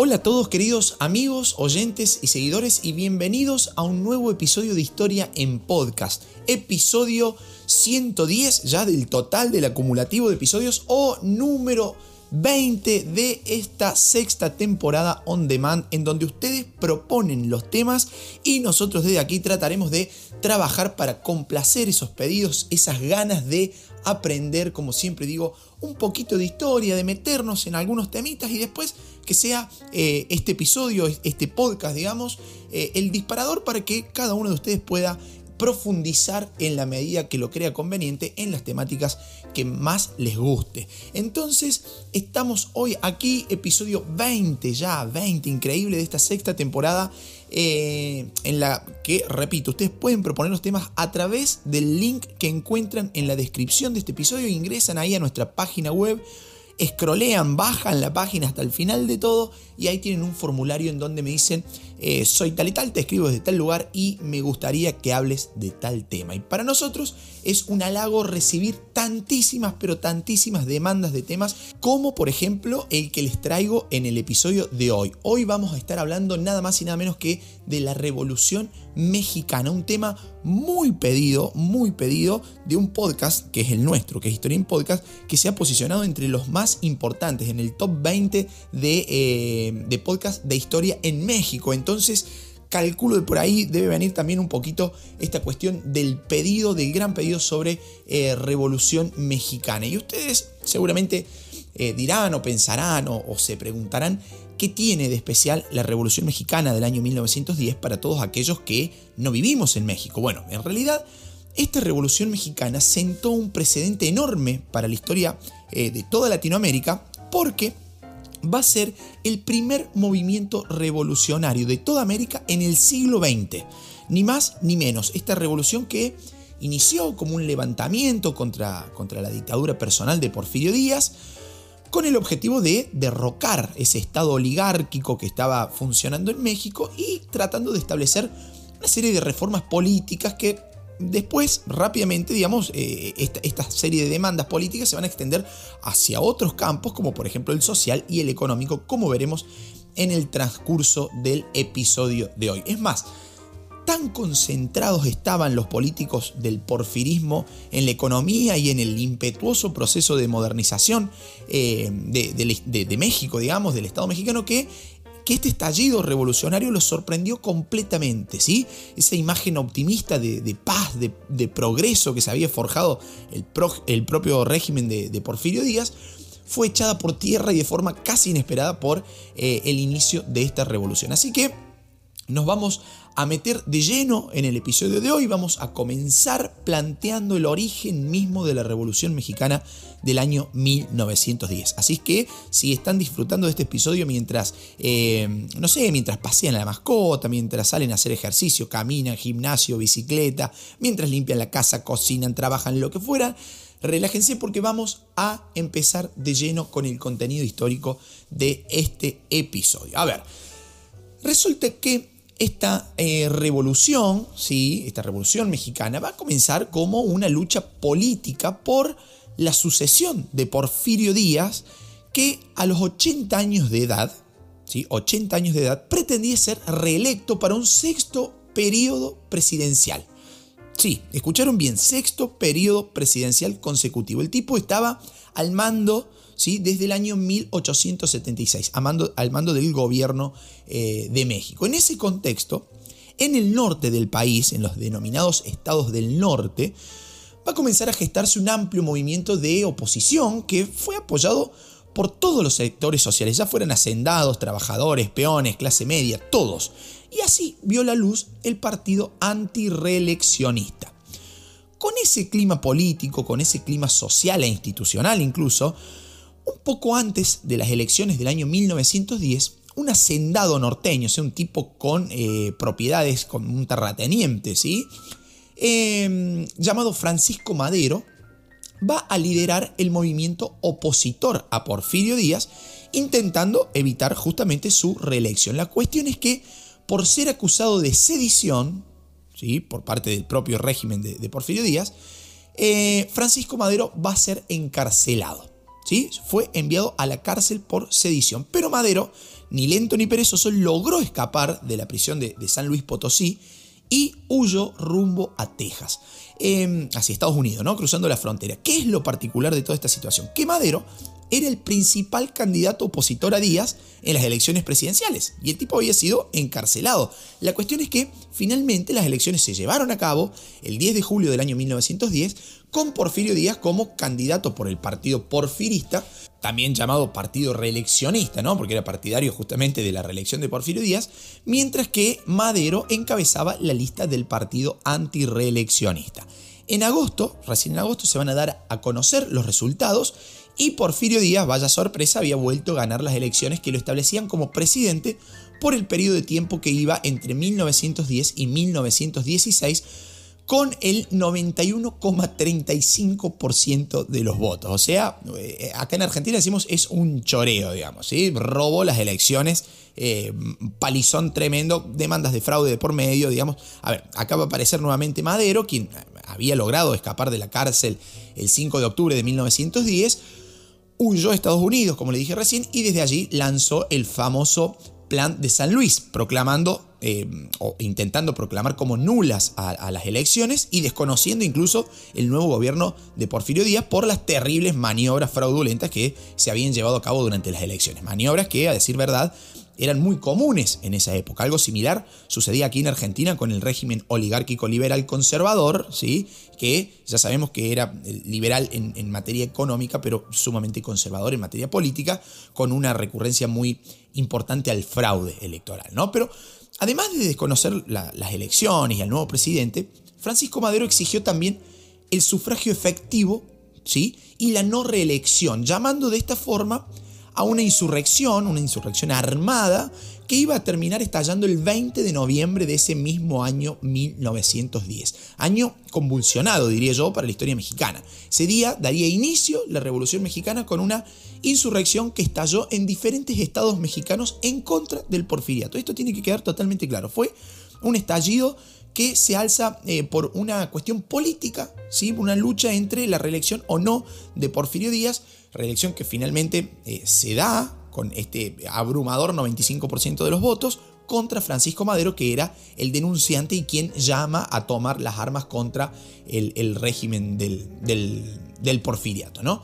Hola a todos queridos amigos, oyentes y seguidores y bienvenidos a un nuevo episodio de Historia en Podcast. Episodio 110 ya del total del acumulativo de episodios o número 20 de esta sexta temporada on demand en donde ustedes proponen los temas y nosotros desde aquí trataremos de trabajar para complacer esos pedidos, esas ganas de aprender, como siempre digo, un poquito de historia, de meternos en algunos temitas y después que sea eh, este episodio, este podcast, digamos, eh, el disparador para que cada uno de ustedes pueda profundizar en la medida que lo crea conveniente en las temáticas que más les guste. Entonces, estamos hoy aquí, episodio 20 ya, 20, increíble de esta sexta temporada, eh, en la que, repito, ustedes pueden proponer los temas a través del link que encuentran en la descripción de este episodio, ingresan ahí a nuestra página web escrolean, bajan la página hasta el final de todo y ahí tienen un formulario en donde me dicen eh, soy tal y tal, te escribo desde tal lugar y me gustaría que hables de tal tema. Y para nosotros es un halago recibir tantísimas, pero tantísimas demandas de temas como por ejemplo el que les traigo en el episodio de hoy. Hoy vamos a estar hablando nada más y nada menos que de la Revolución Mexicana, un tema muy pedido, muy pedido de un podcast que es el nuestro, que es Historia en Podcast, que se ha posicionado entre los más importantes en el top 20 de, eh, de podcast de historia en México. Entonces, calculo que por ahí debe venir también un poquito esta cuestión del pedido, del gran pedido sobre eh, Revolución Mexicana. Y ustedes seguramente eh, dirán o pensarán o, se preguntarán qué tiene de especial la Revolución Mexicana del año 1910 para todos aquellos que no vivimos en México. Bueno, en realidad esta Revolución Mexicana sentó un precedente enorme para la historia eh, de toda Latinoamérica porque va a ser el primer movimiento revolucionario de toda América en el siglo XX. Ni más ni menos. Esta revolución que inició como un levantamiento contra, contra la dictadura personal de Porfirio Díaz, con el objetivo de derrocar ese estado oligárquico que estaba funcionando en México y tratando de establecer una serie de reformas políticas que Después, rápidamente, digamos, eh, esta, serie de demandas políticas se van a extender hacia otros campos, como por ejemplo el social y el económico, como veremos en el transcurso del episodio de hoy. Es más, tan concentrados estaban los políticos del porfirismo en la economía y en el impetuoso proceso de modernización eh, de, México, digamos, del Estado mexicano, que que este estallido revolucionario los sorprendió completamente, ¿sí? Esa imagen optimista de, paz, de, progreso que se había forjado el, el propio régimen de, Porfirio Díaz, fue echada por tierra y de forma casi inesperada por eh, el inicio de esta revolución. Así que nos vamos a meter de lleno en el episodio de hoy. Vamos a comenzar planteando el origen mismo de la Revolución Mexicana del año 1910. Así que si están disfrutando de este episodio mientras, eh, no sé, mientras pasean a la mascota, mientras salen a hacer ejercicio, caminan, gimnasio, bicicleta, mientras limpian la casa, cocinan, trabajan, lo que fuera, relájense porque vamos a empezar de lleno con el contenido histórico de este episodio. A ver, resulta que esta eh, revolución, ¿sí? esta revolución mexicana, va a comenzar como una lucha política por la sucesión de Porfirio Díaz, que a los 80 años de edad, ¿sí? 80 años de edad, pretendía ser reelecto para un sexto periodo presidencial. Sí, escucharon bien, sexto periodo presidencial consecutivo. El tipo estaba al mando desde el año 1876, al mando, del gobierno eh, de México. En ese contexto, en el norte del país, en los denominados estados del norte, va a comenzar a gestarse un amplio movimiento de oposición que fue apoyado por todos los sectores sociales, ya fueran hacendados, trabajadores, peones, clase media, todos. Y así vio la luz el partido antireeleccionista. Con ese clima político, con ese clima social e institucional incluso, un poco antes de las elecciones del año 1910, un hacendado norteño, o sea, un tipo con eh, propiedades, con un terrateniente, ¿sí? Em, llamado Francisco Madero, va a liderar el movimiento opositor a Porfirio Díaz, intentando evitar justamente su reelección. La cuestión es que, por ser acusado de sedición, ¿sí? por parte del propio régimen de, Porfirio Díaz, eh, Francisco Madero va a ser encarcelado. Fue enviado a la cárcel por sedición. Pero Madero ni lento ni perezoso, logró escapar de la prisión de, San Luis Potosí y huyó rumbo a Texas, em, hacia Estados Unidos, ¿no? cruzando la frontera. ¿Qué es lo particular de toda esta situación? Que Madero era el principal candidato opositor a Díaz en las elecciones presidenciales y el tipo había sido encarcelado. La cuestión es que finalmente las elecciones se llevaron a cabo el 10 de julio del año 1910 con Porfirio Díaz como candidato por el partido porfirista, también llamado partido reeleccionista, ¿no? porque era partidario justamente de la reelección de Porfirio Díaz, mientras que Madero encabezaba la lista del partido antireeleccionista. En agosto, recién en agosto, se van a dar a conocer los resultados y Porfirio Díaz, vaya sorpresa, había vuelto a ganar las elecciones que lo establecían como presidente por el periodo de tiempo que iba entre 1910 y 1916 con el 91,35% de los votos. O sea, eh, acá en Argentina decimos es un choreo, digamos, ¿sí? Robó las elecciones, eh, palizón tremendo, demandas de fraude de por medio, digamos. A ver, acá va a aparecer nuevamente Madero, quien había logrado escapar de la cárcel el 5 de octubre de 1910 huyó a Estados Unidos, como le dije recién, y desde allí lanzó el famoso Plan de San Luis, proclamando eh, o intentando proclamar como nulas a, las elecciones y desconociendo incluso el nuevo gobierno de Porfirio Díaz por las terribles maniobras fraudulentas que se habían llevado a cabo durante las elecciones. Maniobras que, a decir verdad, eran muy comunes en esa época. Algo similar sucedía aquí en Argentina con el régimen oligárquico liberal conservador, ¿sí? que ya sabemos que era liberal en, materia económica, pero sumamente conservador en materia política, con una recurrencia muy importante al fraude electoral. ¿no? Pero además de desconocer las elecciones y al nuevo presidente, Francisco Madero exigió también el sufragio efectivo ¿sí? y la no reelección, llamando de esta forma a una insurrección, una insurrección armada, que iba a terminar estallando el 20 de noviembre de ese mismo año 1910. Año convulsionado, diría yo, para la historia mexicana. Ese día daría inicio la Revolución Mexicana con una insurrección que estalló en diferentes estados mexicanos en contra del porfiriato. Esto tiene que quedar totalmente claro. Fue un estallido que se alza eh, por una cuestión política, ¿sí? una lucha entre la reelección o no de Porfirio Díaz, reelección que finalmente eh, se da con este abrumador 95% de los votos contra Francisco Madero, que era el denunciante y quien llama a tomar las armas contra el, régimen del, del, porfiriato. ¿no?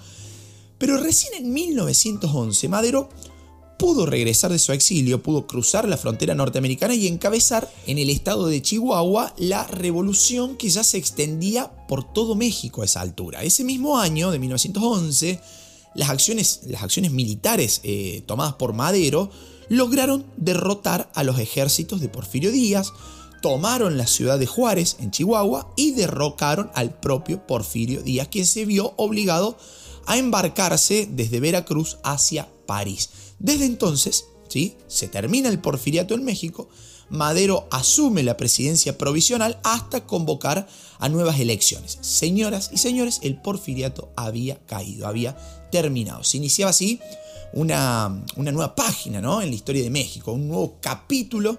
Pero recién en 1911 Madero pudo regresar de su exilio, pudo cruzar la frontera norteamericana y encabezar en el estado de Chihuahua la revolución que ya se extendía por todo México a esa altura. Ese mismo año, de 1911, las acciones, las acciones militares eh, tomadas por Madero lograron derrotar a los ejércitos de Porfirio Díaz, tomaron la ciudad de Juárez, en Chihuahua, y derrocaron al propio Porfirio Díaz, quien se vio obligado a embarcarse desde Veracruz hacia París. Desde entonces, ¿sí? se termina el porfiriato en México, Madero asume la presidencia provisional hasta convocar a nuevas elecciones. Señoras y señores, el porfiriato había caído, había terminado. Se iniciaba así una, una nueva página ¿no? en la historia de México, un nuevo capítulo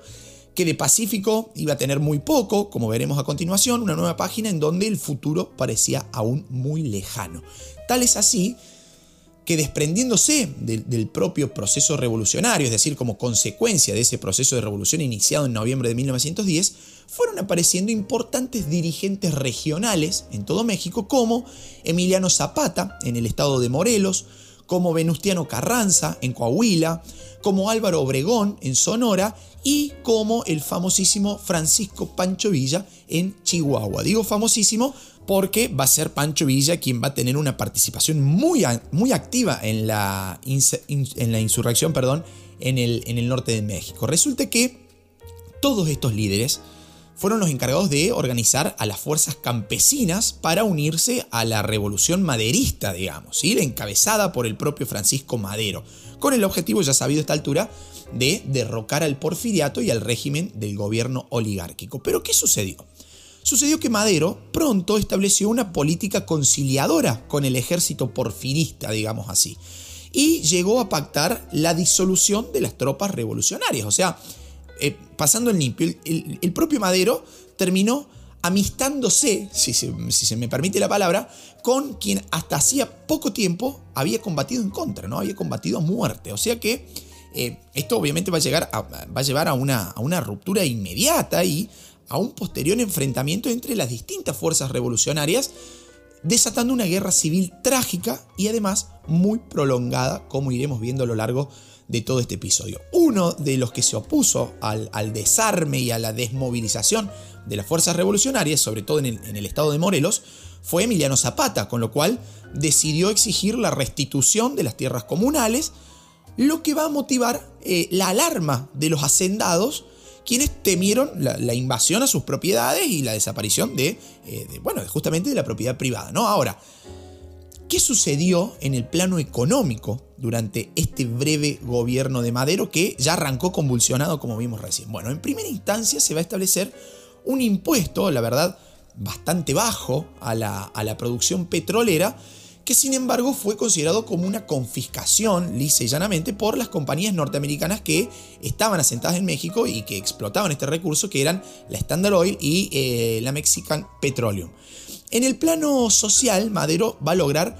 que de Pacífico iba a tener muy poco, como veremos a continuación, una nueva página en donde el futuro parecía aún muy lejano. Tal es así que desprendiéndose del propio proceso revolucionario, es decir, como consecuencia de ese proceso de revolución iniciado en noviembre de 1910, fueron apareciendo importantes dirigentes regionales en todo México, como Emiliano Zapata en el estado de Morelos, como Venustiano Carranza en Coahuila, como Álvaro Obregón en Sonora y como el famosísimo Francisco Pancho Villa en Chihuahua. Digo famosísimo porque va a ser Pancho Villa quien va a tener una participación muy, muy activa en la, en la insurrección perdón, en, el, en el norte de México. Resulta que todos estos líderes fueron los encargados de organizar a las fuerzas campesinas para unirse a la revolución maderista, digamos, ¿sí? encabezada por el propio Francisco Madero, con el objetivo, ya sabido a esta altura, de derrocar al porfiriato y al régimen del gobierno oligárquico. Pero ¿qué sucedió? Sucedió que Madero pronto estableció una política conciliadora con el ejército porfirista, digamos así, y llegó a pactar la disolución de las tropas revolucionarias. O sea, eh, pasando el limpio, el, propio Madero terminó amistándose, si se, me permite la palabra, con quien hasta hacía poco tiempo había combatido en contra, ¿no? Había combatido a muerte. O sea que eh, esto obviamente va a, llegar va a llevar a una, a una ruptura inmediata y a un posterior enfrentamiento entre las distintas fuerzas revolucionarias, desatando una guerra civil trágica y además muy prolongada, como iremos viendo a lo largo de todo este episodio. Uno de los que se opuso al, desarme y a la desmovilización de las fuerzas revolucionarias, sobre todo en el, estado de Morelos, fue Emiliano Zapata, con lo cual decidió exigir la restitución de las tierras comunales, lo que va a motivar eh, la alarma de los hacendados, quienes temieron la, invasión a sus propiedades y la desaparición de, eh, de, bueno, justamente de la propiedad privada. ¿no? Ahora, ¿Qué sucedió en el plano económico durante este breve gobierno de Madero que ya arrancó convulsionado como vimos recién? Bueno, en primera instancia se va a establecer un impuesto, la verdad, bastante bajo a la, a la producción petrolera, que sin embargo fue considerado como una confiscación, lisa y llanamente, por las compañías norteamericanas que estaban asentadas en México y que explotaban este recurso, que eran la Standard Oil y eh, la Mexican Petroleum. En el plano social, Madero va a lograr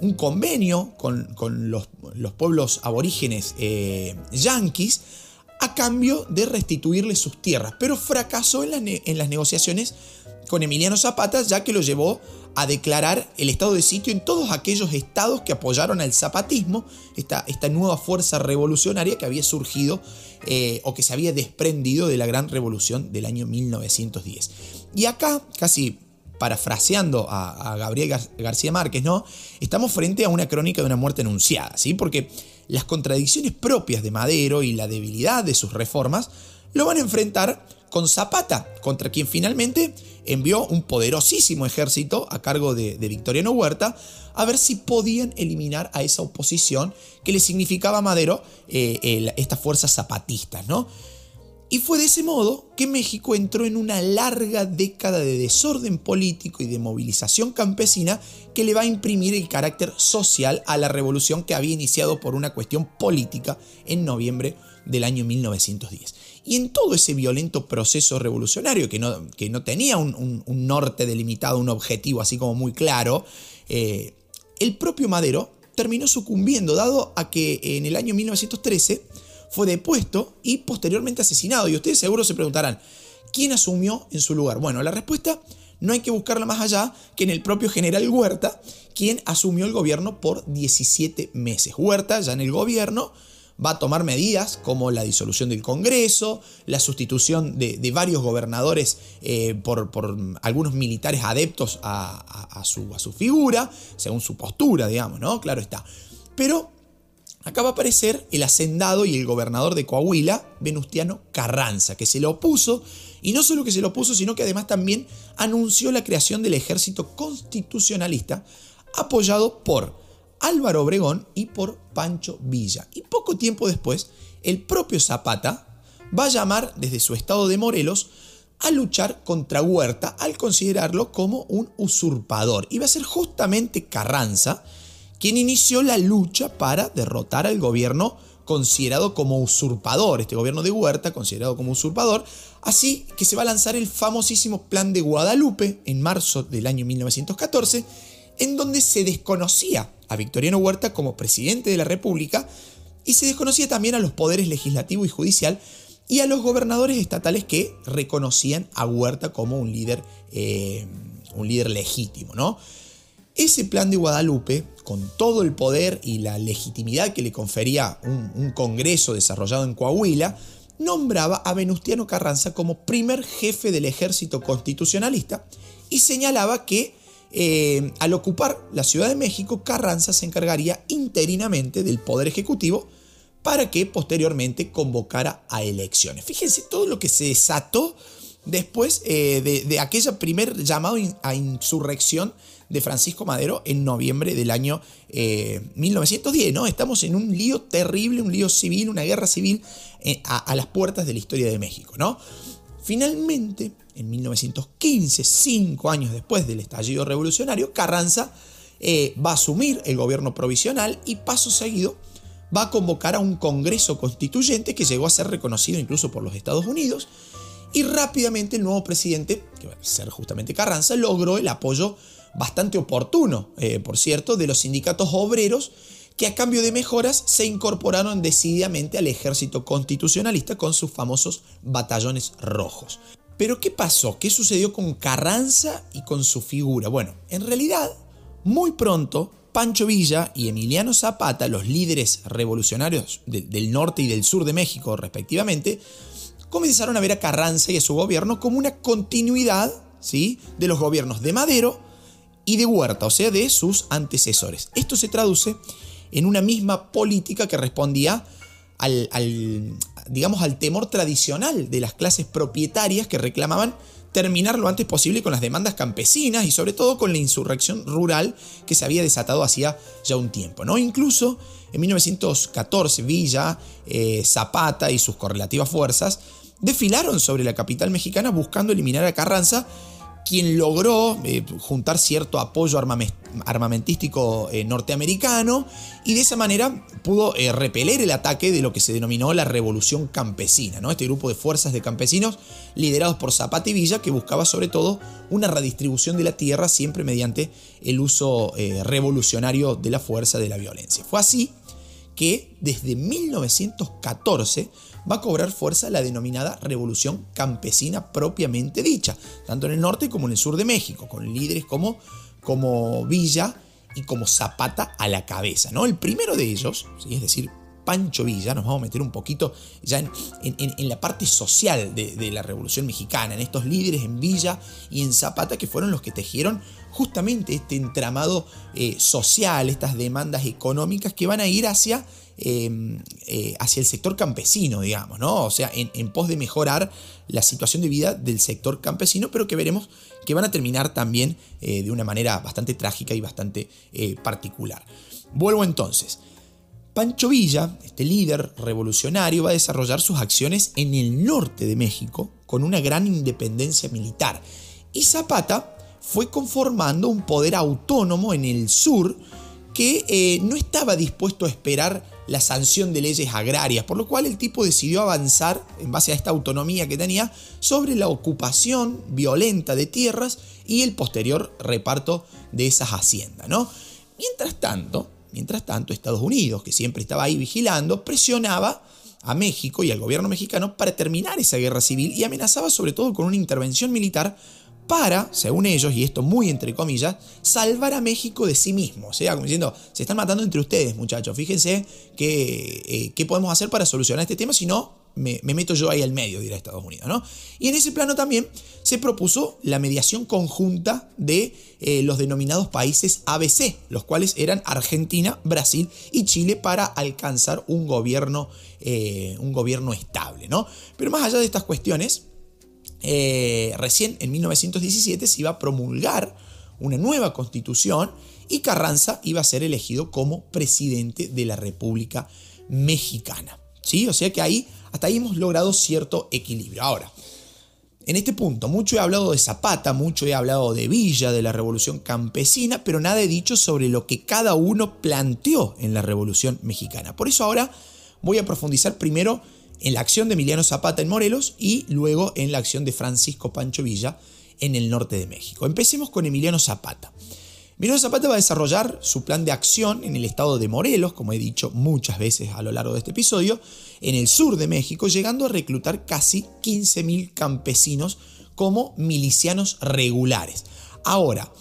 un convenio con, los, pueblos aborígenes eh, yanquis a cambio de restituirle sus tierras, pero fracasó en, las negociaciones con Emiliano Zapata, ya que lo llevó a declarar el estado de sitio en todos aquellos estados que apoyaron al zapatismo, esta, esta nueva fuerza revolucionaria que había surgido eh, o que se había desprendido de la gran revolución del año 1910. Y acá, casi parafraseando a, Gabriel García Márquez, ¿no? Estamos frente a una crónica de una muerte anunciada, ¿sí? Porque las contradicciones propias de Madero y la debilidad de sus reformas lo van a enfrentar con Zapata, contra quien finalmente envió un poderosísimo ejército a cargo de, Victoriano Huerta a ver si podían eliminar a esa oposición que le significaba a Madero eh, estas fuerzas zapatistas, ¿no? Y fue de ese modo que México entró en una larga década de desorden político y de movilización campesina que le va a imprimir el carácter social a la revolución que había iniciado por una cuestión política en noviembre del año 1910. Y en todo ese violento proceso revolucionario que no, que no tenía un, norte delimitado, un objetivo así como muy claro, eh, el propio Madero terminó sucumbiendo, dado a que en el año 1913 fue depuesto y posteriormente asesinado. Y ustedes seguro se preguntarán, ¿quién asumió en su lugar? Bueno, la respuesta no hay que buscarla más allá que en el propio general Huerta, quien asumió el gobierno por 17 meses. Huerta, ya en el gobierno, va a tomar medidas como la disolución del Congreso, la sustitución de, varios gobernadores eh, por, algunos militares adeptos a, su, a su figura, según su postura, digamos, ¿no? Claro está. Pero Acá va a aparecer el hacendado y el gobernador de Coahuila, Venustiano Carranza, que se lo opuso, y no solo que se lo opuso, sino que además también anunció la creación del ejército constitucionalista, apoyado por Álvaro Obregón y por Pancho Villa. Y poco tiempo después, el propio Zapata va a llamar desde su estado de Morelos a luchar contra Huerta al considerarlo como un usurpador. Y va a ser justamente Carranza quien inició la lucha para derrotar al gobierno considerado como usurpador, este gobierno de Huerta considerado como usurpador, así que se va a lanzar el famosísimo Plan de Guadalupe en marzo del año 1914, en donde se desconocía a Victoriano Huerta como presidente de la República y se desconocía también a los poderes legislativo y judicial y a los gobernadores estatales que reconocían a Huerta como un líder, eh, un líder legítimo, ¿no? Ese plan de Guadalupe, con todo el poder y la legitimidad que le confería un, Congreso desarrollado en Coahuila, nombraba a Venustiano Carranza como primer jefe del ejército constitucionalista y señalaba que eh, al ocupar la Ciudad de México, Carranza se encargaría interinamente del Poder Ejecutivo para que posteriormente convocara a elecciones. Fíjense todo lo que se desató después eh, de, aquella primer llamado a insurrección de Francisco Madero en noviembre del año 1910, eh, ¿no? Estamos en un lío terrible, un lío civil, una guerra civil eh, a, las puertas de la historia de México, ¿no? Finalmente, en 1915, cinco años después del estallido revolucionario, Carranza eh, va a asumir el gobierno provisional y paso seguido va a convocar a un Congreso Constituyente que llegó a ser reconocido incluso por los Estados Unidos y rápidamente el nuevo presidente, que va a ser justamente Carranza, logró el apoyo bastante oportuno, eh, por cierto, de los sindicatos obreros que a cambio de mejoras se incorporaron decididamente al ejército constitucionalista con sus famosos batallones rojos. Pero ¿qué pasó? ¿Qué sucedió con Carranza y con su figura? Bueno, en realidad, muy pronto, Pancho Villa y Emiliano Zapata, los líderes revolucionarios del norte y del sur de México respectivamente, comenzaron a ver a Carranza y a su gobierno como una continuidad ¿sí? de los gobiernos de Madero y de Huerta, o sea, de sus antecesores. Esto se traduce en una misma política que respondía al, digamos, al temor tradicional de las clases propietarias que reclamaban terminar lo antes posible con las demandas campesinas y sobre todo con la insurrección rural que se había desatado hacía ya un tiempo. ¿no? Incluso en 1914 Villa, eh, Zapata y sus correlativas fuerzas desfilaron sobre la capital mexicana buscando eliminar a Carranza quien logró eh, juntar cierto apoyo armamentístico eh, norteamericano y de esa manera pudo eh, repeler el ataque de lo que se denominó la revolución campesina, ¿no? este grupo de fuerzas de campesinos liderados por Zapata y Villa que buscaba sobre todo una redistribución de la tierra siempre mediante el uso revolucionario de la fuerza de la violencia. Fue así que desde 1914 va a cobrar fuerza la denominada revolución campesina propiamente dicha, tanto en el norte como en el sur de México, con líderes como, como Villa y como Zapata a la cabeza. ¿no? El primero de ellos, es decir, Pancho Villa, nos vamos a meter un poquito ya en, la parte social de, la Revolución Mexicana, en estos líderes en Villa y en Zapata que fueron los que tejieron justamente este entramado eh, social, estas demandas económicas que van a ir hacia Em, eh, hacia el sector campesino, digamos, ¿no? O sea, en, pos de mejorar la situación de vida del sector campesino, pero que veremos que van a terminar también eh, de una manera bastante trágica y bastante particular. Vuelvo entonces. Pancho Villa, este líder revolucionario, va a desarrollar sus acciones en el norte de México con una gran independencia militar. Y Zapata fue conformando un poder autónomo en el sur que no estaba dispuesto a esperar la sanción de leyes agrarias, por lo cual el tipo decidió avanzar, en base a esta autonomía que tenía, sobre la ocupación violenta de tierras y el posterior reparto de esas haciendas. ¿no? Mientras tanto, mientras tanto, Estados Unidos, que siempre estaba ahí vigilando, presionaba a México y al gobierno mexicano para terminar esa guerra civil y amenazaba sobre todo con una intervención militar para, según ellos, y esto muy entre comillas, salvar a México de sí mismo. O sea, como diciendo, se están matando entre ustedes, muchachos. Fíjense eh, qué podemos hacer para solucionar este tema, si no, me, meto yo ahí al medio, dirá Estados Unidos. ¿no? Y en ese plano también se propuso la mediación conjunta de eh, los denominados países ABC, los cuales eran Argentina, Brasil y Chile para alcanzar un gobierno, eh, un gobierno estable. ¿no? Pero más allá de estas cuestiones, eh, recién en 1917 se iba a promulgar una nueva constitución y Carranza iba a ser elegido como presidente de la República Mexicana. ¿Sí? O sea que ahí, hasta ahí hemos logrado cierto equilibrio. Ahora, en este punto, mucho he hablado de Zapata, mucho he hablado de Villa, de la Revolución Campesina, pero nada he dicho sobre lo que cada uno planteó en la Revolución Mexicana. Por eso ahora voy a profundizar primero en la acción de Emiliano Zapata en Morelos y luego en la acción de Francisco Pancho Villa en el norte de México. Empecemos con Emiliano Zapata. Emiliano Zapata va a desarrollar su plan de acción en el estado de Morelos, como he dicho muchas veces a lo largo de este episodio, en el sur de México, llegando a reclutar casi 15.000 campesinos como milicianos regulares. Ahora,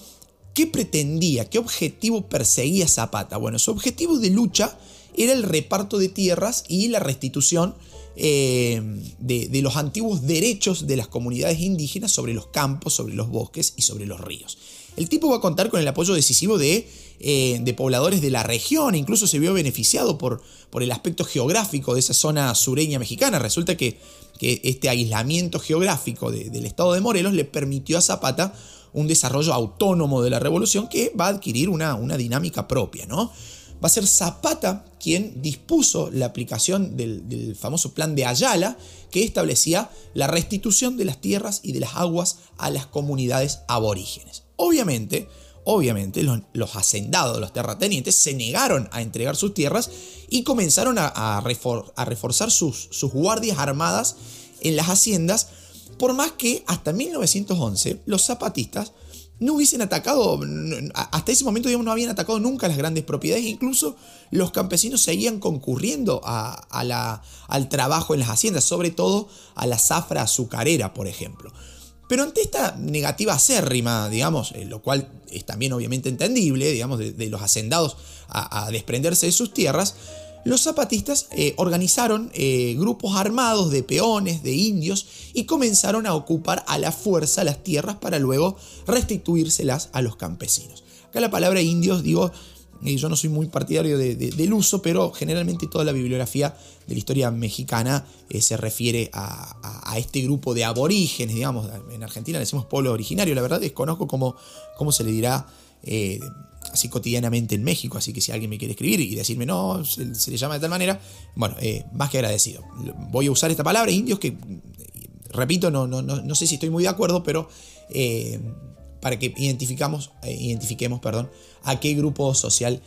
¿qué pretendía? ¿Qué objetivo perseguía Zapata? Bueno, su objetivo de lucha era el reparto de tierras y la restitución eh, de, los antiguos derechos de las comunidades indígenas sobre los campos, sobre los bosques y sobre los ríos. El tipo va a contar con el apoyo decisivo de, eh, pobladores de la región, incluso se vio beneficiado por, el aspecto geográfico de esa zona sureña mexicana. Resulta que, este aislamiento geográfico del estado de Morelos le permitió a Zapata un desarrollo autónomo de la revolución que va a adquirir una, una dinámica propia, ¿no? va a ser Zapata quien dispuso la aplicación del, famoso plan de Ayala, que establecía la restitución de las tierras y de las aguas a las comunidades aborígenes. Obviamente, obviamente los, hacendados, los terratenientes, se negaron a entregar sus tierras y comenzaron a, reforzar sus, guardias armadas en las haciendas, por más que hasta 1911 los zapatistas no hubiesen atacado, hasta ese momento digamos, no habían atacado nunca las grandes propiedades, incluso los campesinos seguían concurriendo al trabajo en las haciendas, sobre todo a la zafra azucarera, por ejemplo. Pero ante esta negativa acérrima, digamos, eh, lo cual es también obviamente entendible, digamos, de, los hacendados a, desprenderse de sus tierras, los zapatistas eh, organizaron eh, grupos armados de peones, de indios, y comenzaron a ocupar a la fuerza las tierras para luego restituírselas a los campesinos. Acá la palabra indios, digo, yo no soy muy partidario del uso, pero generalmente toda la bibliografía de la historia mexicana eh, se refiere a, este grupo de aborígenes, digamos, en Argentina le decimos pueblo originario, la verdad desconozco cómo, cómo se le dirá eh, así cotidianamente en México, así que si alguien me quiere escribir y decirme no, se, le llama de tal manera, bueno, eh, más que agradecido. Voy a usar esta palabra, indios, que repito, no, no, no, sé si estoy muy de acuerdo, pero para que identificamos, identifiquemos perdón, a qué grupo social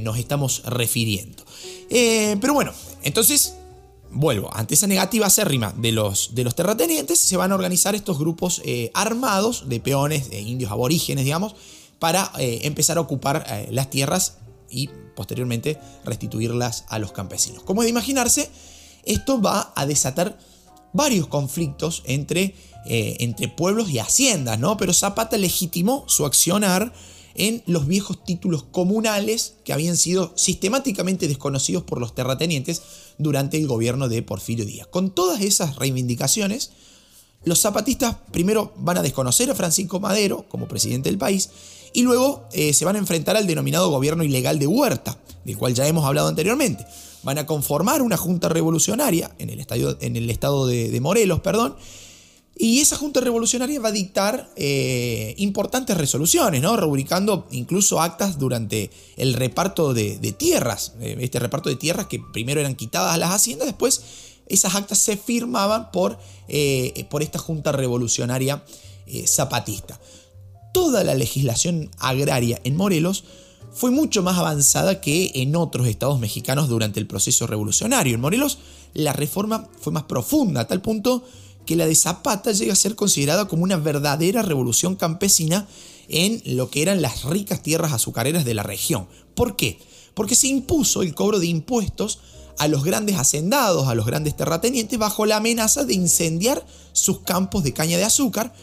nos estamos refiriendo. pero bueno, entonces vuelvo, ante esa negativa acérrima de los, de los terratenientes, se van a organizar estos grupos armados de peones, de indios aborígenes, digamos, para eh, empezar a ocupar eh, las tierras y posteriormente restituirlas a los campesinos. Como es de imaginarse, esto va a desatar varios conflictos entre, eh, entre pueblos y haciendas, ¿no? Pero Zapata legitimó su accionar en los viejos títulos comunales que habían sido sistemáticamente desconocidos por los terratenientes durante el gobierno de Porfirio Díaz. Con todas esas reivindicaciones, los zapatistas primero van a desconocer a Francisco Madero como presidente del país y luego eh, se van a enfrentar al denominado gobierno ilegal de Huerta, del cual ya hemos hablado anteriormente. Van a conformar una junta revolucionaria en el, en el estado de, Morelos, perdón, y esa junta revolucionaria va a dictar eh, importantes resoluciones, ¿no? rubricando incluso actas durante el reparto de, tierras, eh, este reparto de tierras que primero eran quitadas a las haciendas, después esas actas se firmaban por, por esta junta revolucionaria zapatista toda la legislación agraria en Morelos fue mucho más avanzada que en otros estados mexicanos durante el proceso revolucionario. En Morelos la reforma fue más profunda, a tal punto que la de Zapata llega a ser considerada como una verdadera revolución campesina en lo que eran las ricas tierras azucareras de la región. ¿Por qué? Porque se impuso el cobro de impuestos a los grandes hacendados, a los grandes terratenientes, bajo la amenaza de incendiar sus campos de caña de azúcar,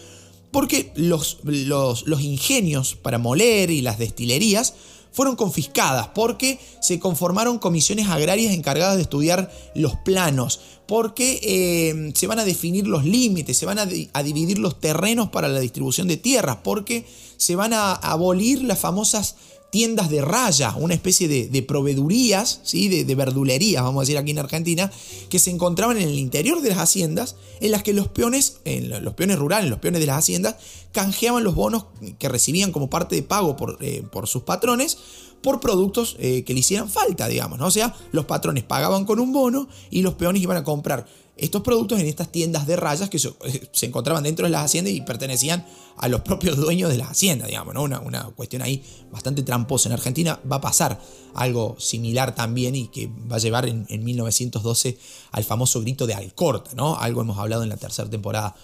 porque los, los, ingenios para moler y las destilerías fueron confiscadas porque se conformaron comisiones agrarias encargadas de estudiar los planos, porque eh, se van a definir los límites, se van a, dividir los terrenos para la distribución de tierras, porque se van a abolir las famosas tiendas de raya, una especie de, proveedurías, ¿sí? de, verdulerías, vamos a decir aquí en Argentina, que se encontraban en el interior de las haciendas, en las que los peones, los peones rurales, los peones de las haciendas, canjeaban los bonos que recibían como parte de pago por, eh, sus patrones por productos eh, que le hicieran falta, digamos, ¿no? O sea, los patrones pagaban con un bono y los peones iban a comprar estos productos en estas tiendas de rayas que se, encontraban dentro de las haciendas y pertenecían a los propios dueños de las haciendas, digamos, ¿no? Una, una, cuestión ahí bastante tramposa. En Argentina va a pasar algo similar también y que va a llevar en, 1912 al famoso grito de Alcorta, ¿no? Algo hemos hablado en la tercera temporada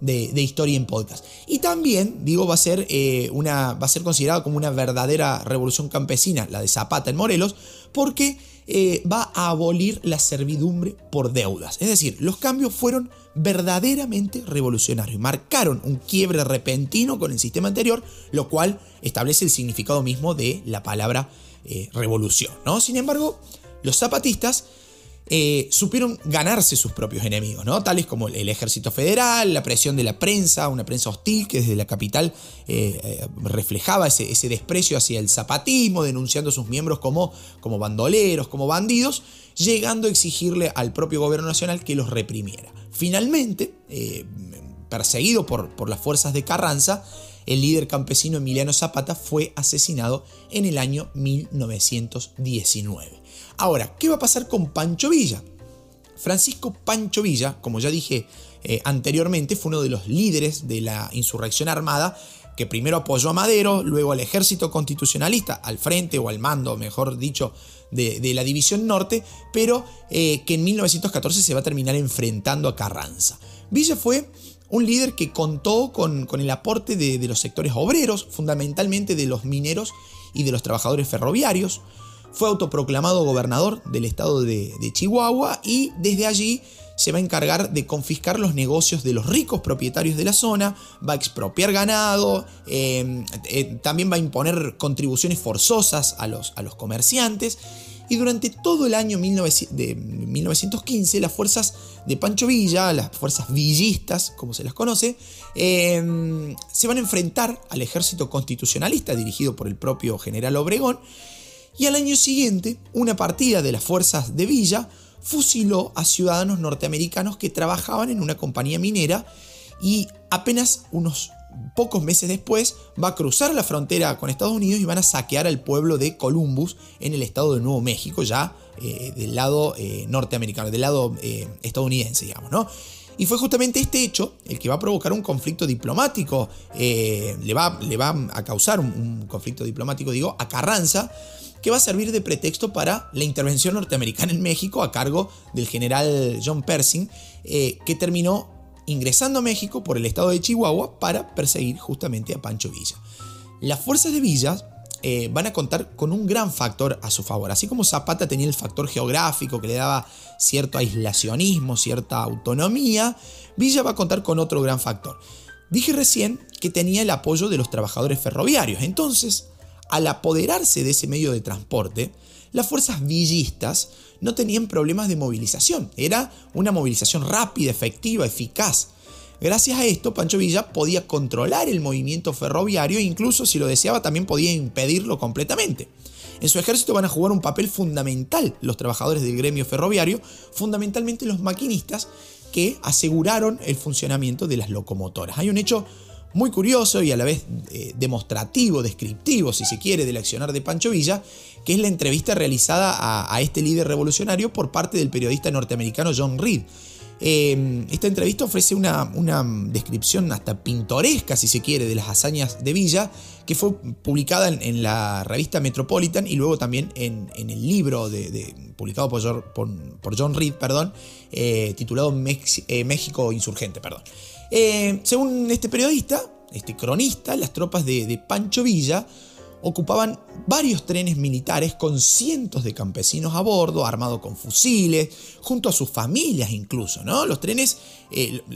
de, Historia en Podcast. Y también, digo, va a ser eh, una. va a ser considerado como una verdadera revolución campesina, la de Zapata en Morelos, porque eh, va a abolir la servidumbre por deudas. Es decir, los cambios fueron verdaderamente revolucionarios, marcaron un quiebre repentino con el sistema anterior, lo cual establece el significado mismo de la palabra eh, revolución. ¿no? Sin embargo, los zapatistas eh, supieron ganarse sus propios enemigos, ¿no? tales como el, ejército federal, la presión de la prensa, una prensa hostil que desde la capital eh, eh, reflejaba ese, desprecio hacia el zapatismo, denunciando a sus miembros como, como bandoleros, como bandidos, llegando a exigirle al propio gobierno nacional que los reprimiera. Finalmente, perseguido por, por las fuerzas de Carranza, el líder campesino Emiliano Zapata fue asesinado en el año 1919. Ahora, ¿qué va a pasar con Pancho Villa? Francisco Pancho Villa, como ya dije eh, anteriormente, fue uno de los líderes de la insurrección armada que primero apoyó a Madero, luego al ejército constitucionalista, al frente o al mando, mejor dicho, de, la División Norte, pero eh, que en 1914 se va a terminar enfrentando a Carranza. Villa fue un líder que contó con, el aporte de, los sectores obreros, fundamentalmente de los mineros y de los trabajadores ferroviarios. Fue autoproclamado gobernador del estado de, Chihuahua y desde allí se va a encargar de confiscar los negocios de los ricos propietarios de la zona, va a expropiar ganado, eh, eh, también va a imponer contribuciones forzosas a los, a los comerciantes. Y durante todo el año de 1915 las fuerzas de Pancho Villa, las fuerzas villistas, como se las conoce, em, se van a enfrentar al ejército constitucionalista dirigido por el propio general Obregón, y al año siguiente una partida de las fuerzas de Villa fusiló a ciudadanos norteamericanos que trabajaban en una compañía minera y apenas unos pocos meses después va a cruzar la frontera con Estados Unidos y van a saquear al pueblo de Columbus en el estado de Nuevo México, ya eh, del lado eh, norteamericano, del lado eh, estadounidense, digamos, ¿no? Y fue justamente este hecho el que va a provocar un conflicto diplomático, le, va, le, va, a causar un, conflicto diplomático, digo, a Carranza, que va a servir de pretexto para la intervención norteamericana en México a cargo del general John Pershing, que terminó ingresando a México por el estado de Chihuahua para perseguir justamente a Pancho Villa. Las fuerzas de Villa eh, van a contar con un gran factor a su favor. Así como Zapata tenía el factor geográfico que le daba cierto aislacionismo, cierta autonomía, Villa va a contar con otro gran factor. Dije recién que tenía el apoyo de los trabajadores ferroviarios. Entonces, al apoderarse de ese medio de transporte, las fuerzas villistas no tenían problemas de movilización. Era una movilización rápida, efectiva, eficaz. Gracias a esto, Pancho Villa podía controlar el movimiento ferroviario e incluso, si lo deseaba, también podía impedirlo completamente. En su ejército van a jugar un papel fundamental los trabajadores del gremio ferroviario, fundamentalmente los maquinistas que aseguraron el funcionamiento de las locomotoras. Hay un hecho muy curioso y a la vez eh, demostrativo, descriptivo, si se quiere, del accionar de Pancho Villa, que es la entrevista realizada a, este líder revolucionario por parte del periodista norteamericano John Reed. Em, esta entrevista ofrece una, descripción hasta pintoresca, si se quiere, de las hazañas de Villa, que fue publicada en, la revista Metropolitan y luego también en, el libro publicado por, por, John Reed, perdón, eh, titulado eh, México Insurgente. Perdón. Eh, según este periodista, este cronista, las tropas de Pancho Villa ocupaban varios trenes militares con cientos de campesinos a bordo, armados con fusiles, junto a sus familias incluso, ¿no? Los trenes,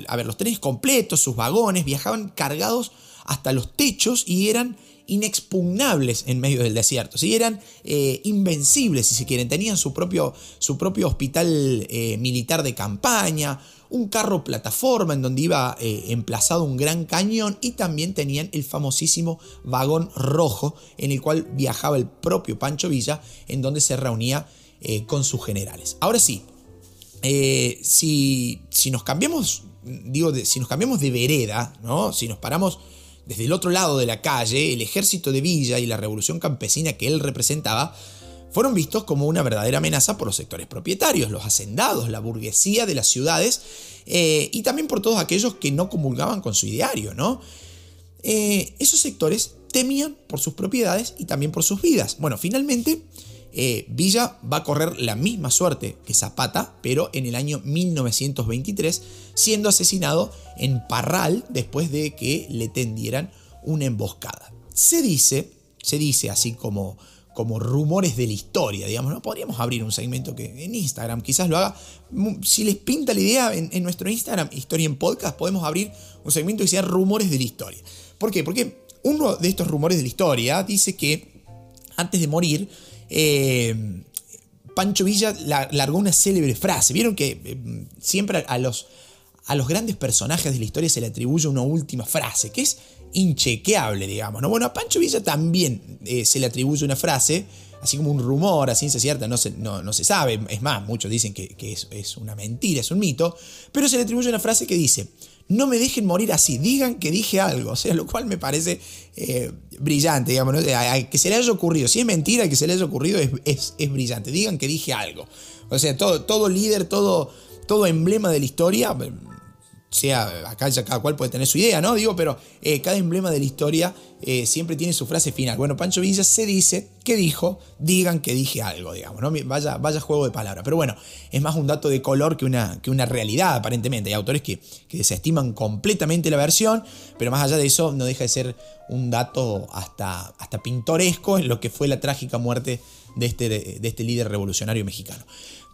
a ver, los trenes completos, sus vagones, viajaban cargados hasta los techos y eran inexpugnables en medio del desierto, ¿sí? eran eh, invencibles si se quieren, tenían su propio, su propio hospital eh, militar de campaña, un carro plataforma en donde iba eh, emplazado un gran cañón y también tenían el famosísimo vagón rojo en el cual viajaba el propio Pancho Villa en donde se reunía eh, con sus generales. Ahora sí, eh, si, si, nos cambiamos, digo, si nos cambiamos de vereda, ¿no? si nos paramos desde el otro lado de la calle, el ejército de Villa y la revolución campesina que él representaba, fueron vistos como una verdadera amenaza por los sectores propietarios, los hacendados, la burguesía de las ciudades eh, y también por todos aquellos que no comulgaban con su ideario. ¿no? Eh, esos sectores temían por sus propiedades y también por sus vidas. Bueno, finalmente eh, Villa va a correr la misma suerte que Zapata, pero en el año 1923, siendo asesinado en Parral después de que le tendieran una emboscada. Se dice, se dice así como como rumores de la historia, digamos, ¿no? Podríamos abrir un segmento que en Instagram quizás lo haga. Si les pinta la idea, en, nuestro Instagram, Historia en Podcast, podemos abrir un segmento que sea rumores de la historia. ¿Por qué? Porque uno de estos rumores de la historia dice que antes de morir, eh, Pancho Villa largó una célebre frase. Vieron que eh, siempre a los, a los grandes personajes de la historia se le atribuye una última frase, que es inchequeable, digamos. ¿no? Bueno, a Pancho Villa también eh, se le atribuye una frase, así como un rumor, a ciencia cierta, no se, no, se sabe, es más, muchos dicen que, es, una mentira, es un mito, pero se le atribuye una frase que dice, no me dejen morir así, digan que dije algo, o sea, lo cual me parece eh, brillante, digamos, que se le haya ocurrido, si es mentira que se le haya ocurrido, es, es, brillante, digan que dije algo. O sea, todo, todo líder, todo, todo emblema de la historia sea, acá ya cada cual puede tener su idea, ¿no? Digo, pero eh, cada emblema de la historia eh, siempre tiene su frase final. Bueno, Pancho Villa se dice que dijo, digan que dije algo, digamos, ¿no? Vaya, vaya juego de palabras. Pero bueno, es más un dato de color que una, que una realidad, aparentemente. Hay autores que, que desestiman completamente la versión, pero más allá de eso, no deja de ser un dato hasta, hasta pintoresco en lo que fue la trágica muerte de este, de este líder revolucionario mexicano.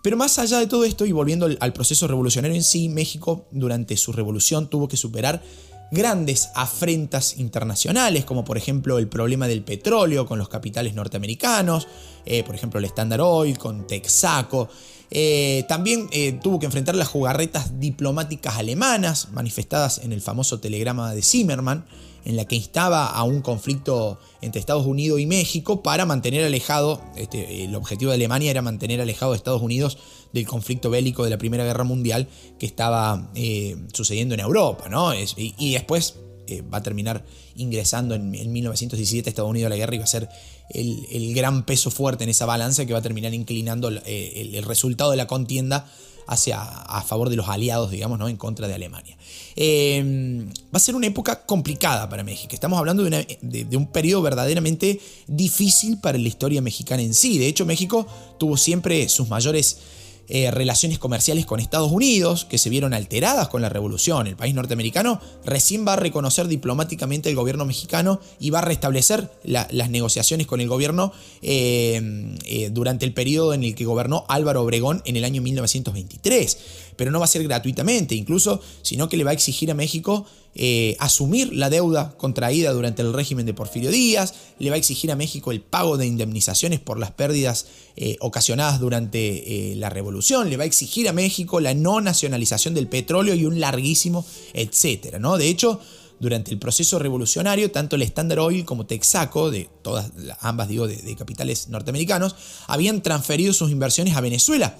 Pero más allá de todo esto y volviendo al proceso revolucionario en sí, México durante su revolución tuvo que superar grandes afrentas internacionales, como por ejemplo el problema del petróleo con los capitales norteamericanos, eh, por ejemplo el Standard Oil con Texaco. Eh, también eh, tuvo que enfrentar las jugarretas diplomáticas alemanas manifestadas en el famoso telegrama de Zimmermann, en la que instaba a un conflicto entre Estados Unidos y México para mantener alejado, este, el objetivo de Alemania era mantener alejado a Estados Unidos del conflicto bélico de la Primera Guerra Mundial que estaba eh, sucediendo en Europa, ¿no? y, después eh, va a terminar ingresando en, 1917 Estados Unidos a la guerra y va a ser el, gran peso fuerte en esa balanza que va a terminar inclinando el, el resultado de la contienda hacia, a favor de los aliados, digamos, ¿no? en contra de Alemania. Em, va a ser una época complicada para México. Estamos hablando de, de, un periodo verdaderamente difícil para la historia mexicana en sí. De hecho, México tuvo siempre sus mayores eh, relaciones comerciales con Estados Unidos, que se vieron alteradas con la revolución. El país norteamericano recién va a reconocer diplomáticamente el gobierno mexicano y va a restablecer las negociaciones con el gobierno eh, eh, durante el periodo en el que gobernó Álvaro Obregón en el año 1923 pero no va a ser gratuitamente, incluso, sino que le va a exigir a México eh, asumir la deuda contraída durante el régimen de Porfirio Díaz, le va a exigir a México el pago de indemnizaciones por las pérdidas eh, ocasionadas durante eh, la revolución, le va a exigir a México la no nacionalización del petróleo y un larguísimo etcétera, ¿no? De hecho, durante el proceso revolucionario, tanto el Standard Oil como Texaco, de todas, ambas digo, de capitales norteamericanos, habían transferido sus inversiones a Venezuela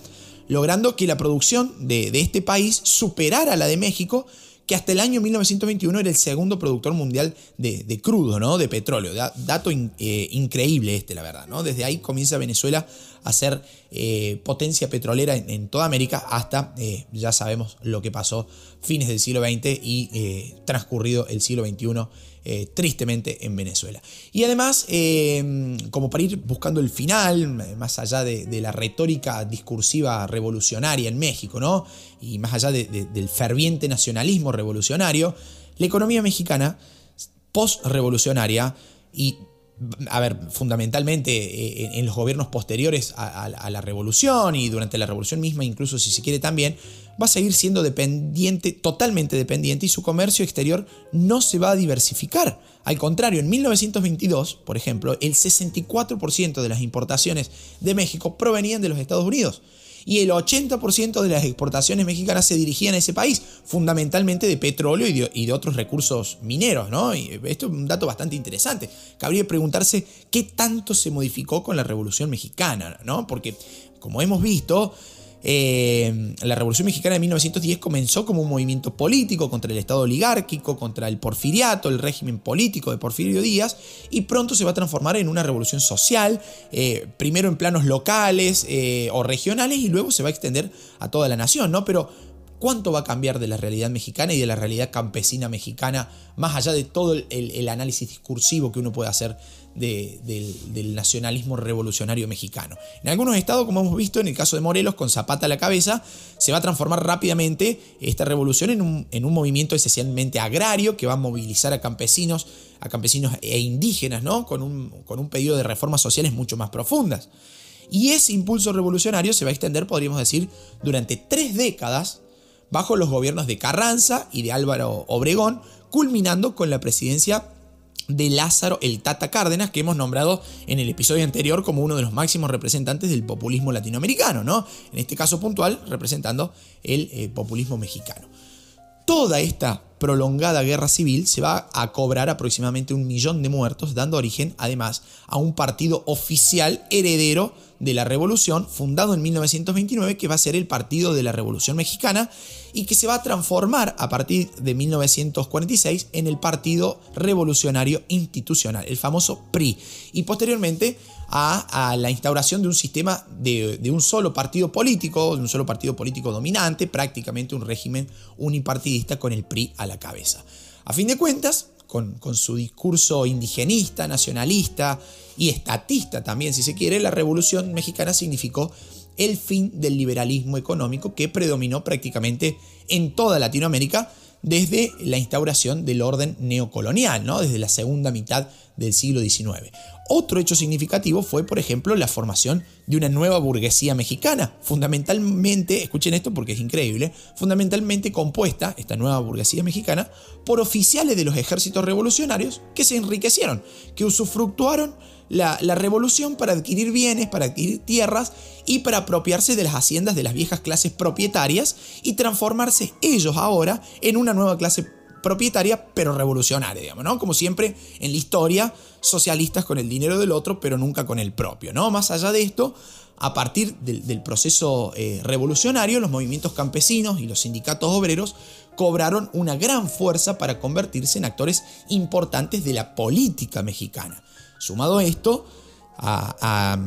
logrando que la producción de, este país superara la de México, que hasta el año 1921 era el segundo productor mundial de, crudo, ¿no? de petróleo. dato eh, increíble este, la verdad. ¿no? Desde ahí comienza Venezuela a ser eh, potencia petrolera en, toda América hasta, eh, ya sabemos lo que pasó, fines del siglo XX y transcurrido el siglo XXI eh, tristemente en Venezuela. Y además, eh, como para ir buscando el final, más allá de, la retórica discursiva revolucionaria en México, ¿no? Y más allá del ferviente nacionalismo revolucionario, la economía mexicana post-revolucionaria y a ver, fundamentalmente eh, en los gobiernos posteriores a, la revolución y durante la revolución misma, incluso si se quiere también, va a seguir siendo dependiente, totalmente dependiente, y su comercio exterior no se va a diversificar. Al contrario, en 1922, por ejemplo, el 64% de las importaciones de México provenían de los Estados Unidos y el 80% de las exportaciones mexicanas se dirigían a ese país, fundamentalmente de petróleo y de, otros recursos mineros, ¿no? Y esto es un dato bastante interesante. Cabría preguntarse qué tanto se modificó con la Revolución Mexicana, ¿no? Porque, como hemos visto, eh, la Revolución Mexicana de 1910 comenzó como un movimiento político contra el Estado oligárquico, contra el porfiriato, el régimen político de Porfirio Díaz, y pronto se va a transformar en una revolución social, eh, primero en planos locales eh, o regionales, y luego se va a extender a toda la nación, ¿no? Pero cuánto va a cambiar de la realidad mexicana y de la realidad campesina mexicana, más allá de todo el, análisis discursivo que uno puede hacer del, nacionalismo revolucionario mexicano. En algunos estados, como hemos visto en el caso de Morelos, con Zapata a la cabeza, se va a transformar rápidamente esta revolución en un, movimiento esencialmente agrario que va a movilizar a campesinos, a campesinos e indígenas, ¿no? con, un, con un pedido de reformas sociales mucho más profundas. Y ese impulso revolucionario se va a extender, podríamos decir, durante tres décadas bajo los gobiernos de Carranza y de Álvaro Obregón, culminando con la presidencia de Lázaro el Tata Cárdenas, que hemos nombrado en el episodio anterior como uno de los máximos representantes del populismo latinoamericano, ¿no? En este caso puntual, representando el eh, populismo mexicano. Toda esta prolongada guerra civil se va a cobrar aproximadamente un millón de muertos, dando origen además a un partido oficial heredero de la revolución, fundado en 1929, que va a ser el Partido de la Revolución Mexicana y que se va a transformar a partir de 1946 en el Partido Revolucionario Institucional, el famoso PRI, y posteriormente a, la instauración de un sistema de, un solo partido político, de un solo partido político dominante, prácticamente un régimen unipartidista con el PRI a la cabeza. A fin de cuentas, con, su discurso indigenista, nacionalista y estatista también, si se quiere, la Revolución Mexicana significó el fin del liberalismo económico que predominó prácticamente en toda Latinoamérica desde la instauración del orden neocolonial, ¿no? desde la segunda mitad del siglo XIX. Otro hecho significativo fue, por ejemplo, la formación de una nueva burguesía mexicana, fundamentalmente, escuchen esto porque es increíble, fundamentalmente compuesta, esta nueva burguesía mexicana, por oficiales de los ejércitos revolucionarios que se enriquecieron, que usufructuaron la, revolución para adquirir bienes, para adquirir tierras y para apropiarse de las haciendas de las viejas clases propietarias y transformarse ellos ahora en una nueva clase propietaria pero revolucionaria, digamos, ¿no? Como siempre en la historia, socialistas con el dinero del otro pero nunca con el propio, ¿no? Más allá de esto, a partir del, proceso eh, revolucionario, los movimientos campesinos y los sindicatos obreros cobraron una gran fuerza para convertirse en actores importantes de la política mexicana. Sumado esto, a,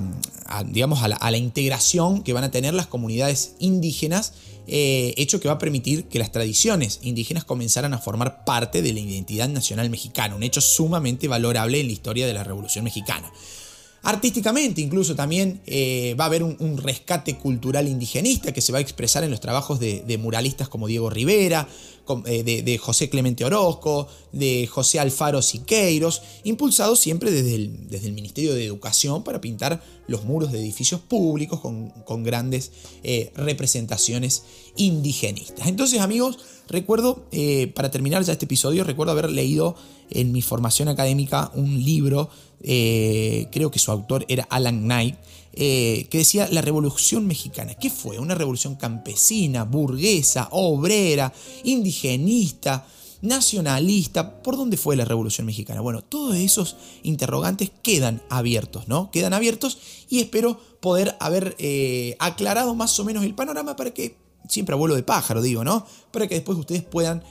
digamos, a la, integración que van a tener las comunidades indígenas, eh, hecho que va a permitir que las tradiciones indígenas comenzaran a formar parte de la identidad nacional mexicana, un hecho sumamente valorable en la historia de la Revolución Mexicana. Artísticamente incluso también eh, va a haber un, rescate cultural indigenista que se va a expresar en los trabajos de, muralistas como Diego Rivera, eh, de, José Clemente Orozco, de José Alfaro Siqueiros, impulsados siempre desde el, Ministerio de Educación para pintar los muros de edificios públicos con, grandes eh, representaciones indigenistas. Entonces amigos, recuerdo, para terminar ya este episodio, recuerdo haber leído en mi formación académica un libro, eh, creo que su autor era Alan Knight, eh, que decía la revolución mexicana. ¿Qué fue? Una revolución campesina, burguesa, obrera, indigenista, nacionalista. ¿Por dónde fue la revolución mexicana? Bueno, todos esos interrogantes quedan abiertos, ¿no? Quedan abiertos y espero poder haber eh, aclarado más o menos el panorama para que, siempre abuelo de pájaro digo, ¿no? Para que después ustedes puedan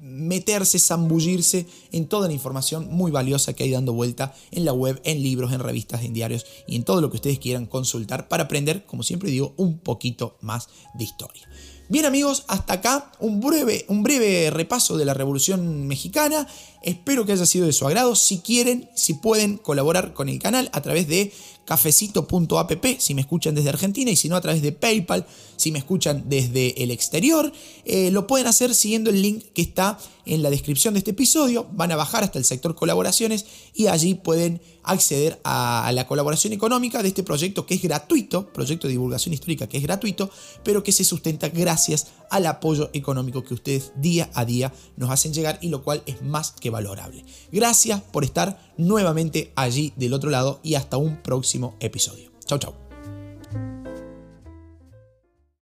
meterse, zambullirse en toda la información muy valiosa que hay dando vuelta en la web, en libros, en revistas, en diarios y en todo lo que ustedes quieran consultar para aprender, como siempre digo, un poquito más de historia. Bien amigos, hasta acá un breve, un breve repaso de la Revolución Mexicana. Espero que haya sido de su agrado. Si quieren, si pueden colaborar con el canal a través de cafecito.app si me escuchan desde Argentina y si no a través de PayPal si me escuchan desde el exterior. Eh, lo pueden hacer siguiendo el link que está en la descripción de este episodio. Van a bajar hasta el sector colaboraciones y allí pueden acceder a la colaboración económica de este proyecto que es gratuito, proyecto de divulgación histórica que es gratuito, pero que se sustenta gracias al apoyo económico que ustedes día a día nos hacen llegar y lo cual es más que valorable. Gracias por estar nuevamente allí del otro lado y hasta un próximo episodio. Chau, chau.